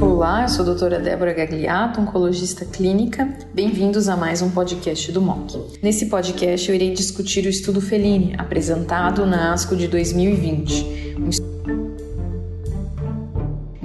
Olá, eu sou a doutora Débora Gagliato, oncologista clínica. Bem-vindos a mais um podcast do MOC. Nesse podcast eu irei discutir o estudo Feline, apresentado na ASCO de 2020. Um um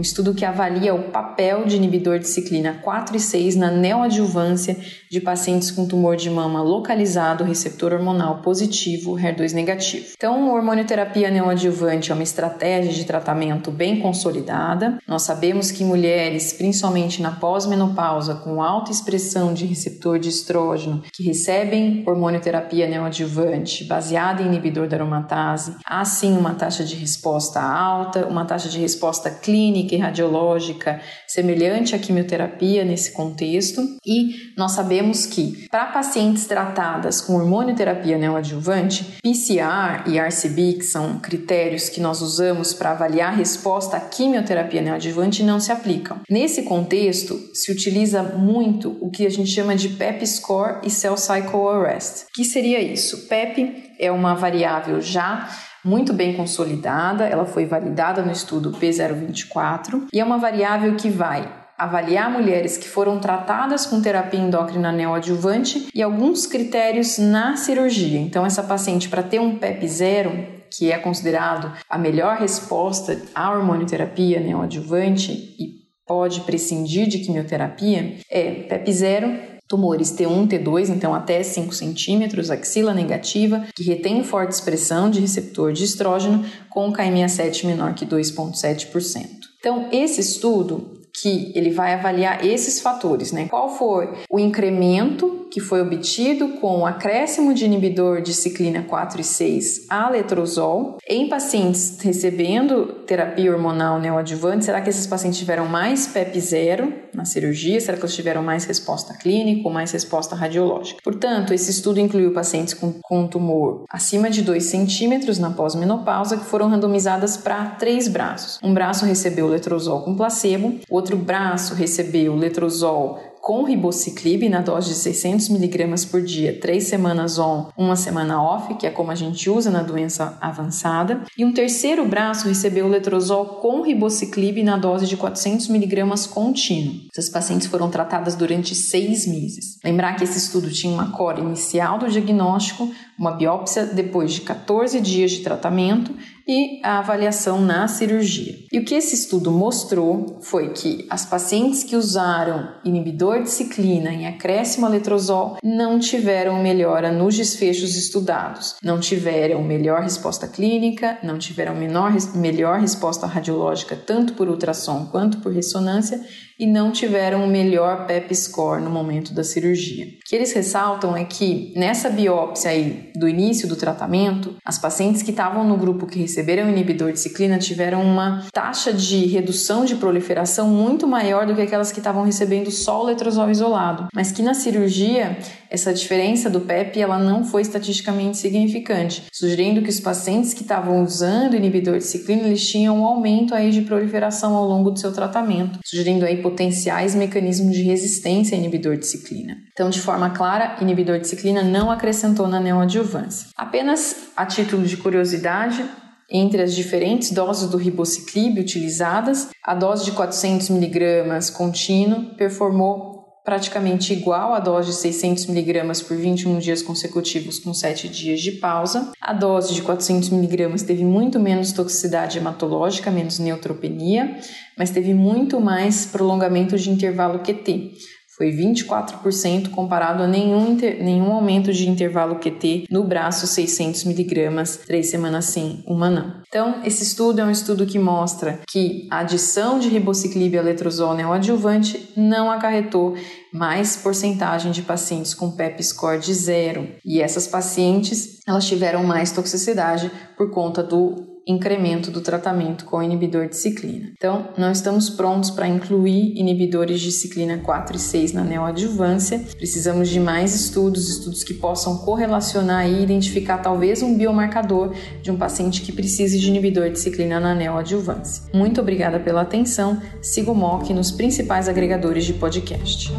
estudo que avalia o papel de inibidor de ciclina 4 e 6 na neoadjuvância de pacientes com tumor de mama localizado receptor hormonal positivo, HER2 negativo. Então, a hormonioterapia neoadjuvante é uma estratégia de tratamento bem consolidada. Nós sabemos que mulheres, principalmente na pós-menopausa, com alta expressão de receptor de estrógeno, que recebem hormonioterapia neoadjuvante baseada em inibidor da aromatase, há sim uma taxa de resposta alta, uma taxa de resposta clínica clínica e radiológica semelhante à quimioterapia nesse contexto. E nós sabemos que para pacientes tratadas com hormonioterapia neoadjuvante, PCR e RCB, que são critérios que nós usamos para avaliar a resposta à quimioterapia neoadjuvante, não se aplicam. Nesse contexto, se utiliza muito o que a gente chama de PEP score e cell cycle arrest. O que seria isso? PEP é uma variável já muito bem consolidada, ela foi validada no estudo P024 e é uma variável que vai avaliar mulheres que foram tratadas com terapia endócrina neoadjuvante e alguns critérios na cirurgia. Então, essa paciente, para ter um PEP zero, que é considerado a melhor resposta à hormonioterapia neoadjuvante e pode prescindir de quimioterapia, é PEP zero tumores T1, T2, então até 5 centímetros, axila negativa, que retém forte expressão de receptor de estrógeno, com KMA7 menor que 2,7%. Então, esse estudo que ele vai avaliar esses fatores, né? Qual foi o incremento que foi obtido com acréscimo de inibidor de ciclina 4 e 6 a letrozol em pacientes recebendo terapia hormonal neoadjuvante? Será que esses pacientes tiveram mais PEP zero na cirurgia? Será que eles tiveram mais resposta clínica ou mais resposta radiológica? Portanto, esse estudo incluiu pacientes com, com tumor acima de 2 centímetros na pós-menopausa que foram randomizadas para três braços. Um braço recebeu letrozol com placebo, outro braço recebeu letrozol com ribociclib na dose de 600 mg por dia, três semanas on, uma semana off, que é como a gente usa na doença avançada. E um terceiro braço recebeu letrozol com ribociclib na dose de 400 mg contínuo. Essas pacientes foram tratadas durante seis meses. Lembrar que esse estudo tinha uma core inicial do diagnóstico, uma biópsia depois de 14 dias de tratamento e a avaliação na cirurgia. E o que esse estudo mostrou foi que as pacientes que usaram inibidor de ciclina em acréscimo letrozol não tiveram melhora nos desfechos estudados, não tiveram melhor resposta clínica, não tiveram menor, melhor resposta radiológica tanto por ultrassom quanto por ressonância e não tiveram o melhor PEP score no momento da cirurgia. O que eles ressaltam é que nessa biópsia aí do início do tratamento, as pacientes que estavam no grupo que receberam inibidor de ciclina tiveram uma taxa de redução de proliferação muito maior do que aquelas que estavam recebendo só o letrozol isolado, mas que na cirurgia essa diferença do PEP ela não foi estatisticamente significante, sugerindo que os pacientes que estavam usando inibidor de ciclina eles tinham um aumento aí de proliferação ao longo do seu tratamento, sugerindo aí potenciais mecanismos de resistência a inibidor de ciclina. Então, de forma clara, inibidor de ciclina não acrescentou na neoadjuvância. Apenas a título de curiosidade, entre as diferentes doses do ribociclib utilizadas, a dose de 400 mg contínuo performou praticamente igual à dose de 600 mg por 21 dias consecutivos com 7 dias de pausa. A dose de 400 mg teve muito menos toxicidade hematológica, menos neutropenia, mas teve muito mais prolongamento de intervalo QT foi 24% comparado a nenhum, nenhum aumento de intervalo QT no braço 600mg, três semanas sim, uma não. Então, esse estudo é um estudo que mostra que a adição de ribociclib a letrozol neoadjuvante não acarretou mais porcentagem de pacientes com PEP score de zero. E essas pacientes, elas tiveram mais toxicidade por conta do incremento do tratamento com inibidor de ciclina. Então, não estamos prontos para incluir inibidores de ciclina 4 e 6 na neoadjuvância. Precisamos de mais estudos, estudos que possam correlacionar e identificar talvez um biomarcador de um paciente que precise de inibidor de ciclina na neoadjuvância. Muito obrigada pela atenção. Siga o MOC nos principais agregadores de podcast.